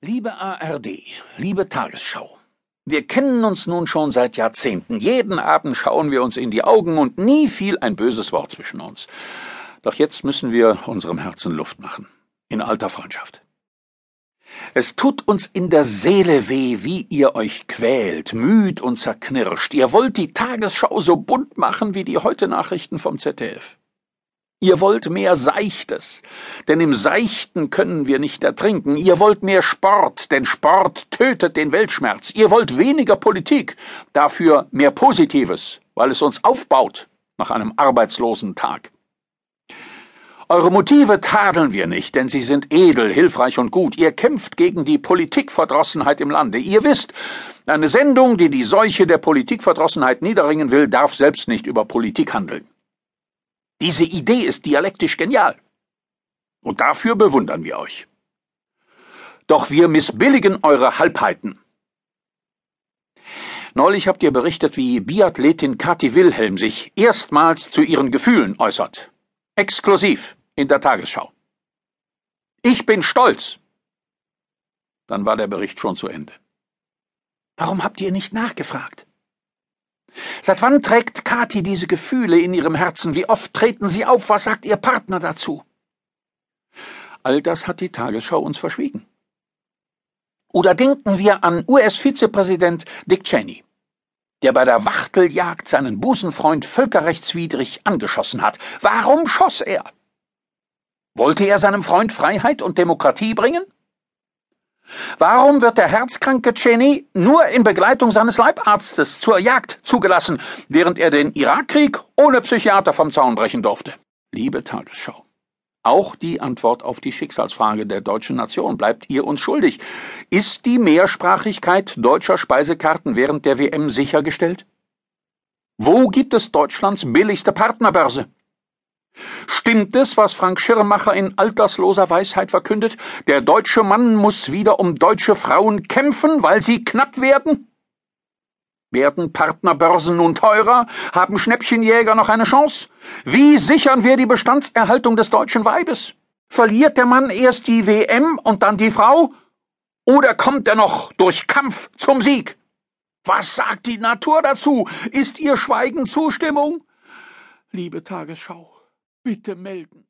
Liebe ARD, liebe Tagesschau, wir kennen uns nun schon seit Jahrzehnten. Jeden Abend schauen wir uns in die Augen und nie fiel ein böses Wort zwischen uns. Doch jetzt müssen wir unserem Herzen Luft machen. In alter Freundschaft. Es tut uns in der Seele weh, wie ihr euch quält, müd und zerknirscht. Ihr wollt die Tagesschau so bunt machen wie die heute Nachrichten vom ZDF. Ihr wollt mehr Seichtes, denn im Seichten können wir nicht ertrinken. Ihr wollt mehr Sport, denn Sport tötet den Weltschmerz. Ihr wollt weniger Politik, dafür mehr Positives, weil es uns aufbaut nach einem arbeitslosen Tag. Eure Motive tadeln wir nicht, denn sie sind edel, hilfreich und gut. Ihr kämpft gegen die Politikverdrossenheit im Lande. Ihr wisst, eine Sendung, die die Seuche der Politikverdrossenheit niederringen will, darf selbst nicht über Politik handeln. Diese Idee ist dialektisch genial. Und dafür bewundern wir euch. Doch wir missbilligen eure Halbheiten. Neulich habt ihr berichtet, wie Biathletin Kathi Wilhelm sich erstmals zu ihren Gefühlen äußert. Exklusiv in der Tagesschau. Ich bin stolz. Dann war der Bericht schon zu Ende. Warum habt ihr nicht nachgefragt? Seit wann trägt Kathi diese Gefühle in ihrem Herzen? Wie oft treten sie auf? Was sagt ihr Partner dazu? All das hat die Tagesschau uns verschwiegen. Oder denken wir an US-Vizepräsident Dick Cheney, der bei der Wachteljagd seinen Busenfreund völkerrechtswidrig angeschossen hat. Warum schoss er? Wollte er seinem Freund Freiheit und Demokratie bringen? Warum wird der herzkranke Cheney nur in Begleitung seines Leibarztes zur Jagd zugelassen, während er den Irakkrieg ohne Psychiater vom Zaun brechen durfte? Liebe Tagesschau. Auch die Antwort auf die Schicksalsfrage der deutschen Nation bleibt ihr uns schuldig. Ist die Mehrsprachigkeit deutscher Speisekarten während der WM sichergestellt? Wo gibt es Deutschlands billigste Partnerbörse? Stimmt es, was Frank Schirmacher in altersloser Weisheit verkündet? Der deutsche Mann muss wieder um deutsche Frauen kämpfen, weil sie knapp werden? Werden Partnerbörsen nun teurer? Haben Schnäppchenjäger noch eine Chance? Wie sichern wir die Bestandserhaltung des deutschen Weibes? Verliert der Mann erst die WM und dann die Frau? Oder kommt er noch durch Kampf zum Sieg? Was sagt die Natur dazu? Ist ihr Schweigen Zustimmung? Liebe Tagesschau. Bitte melden.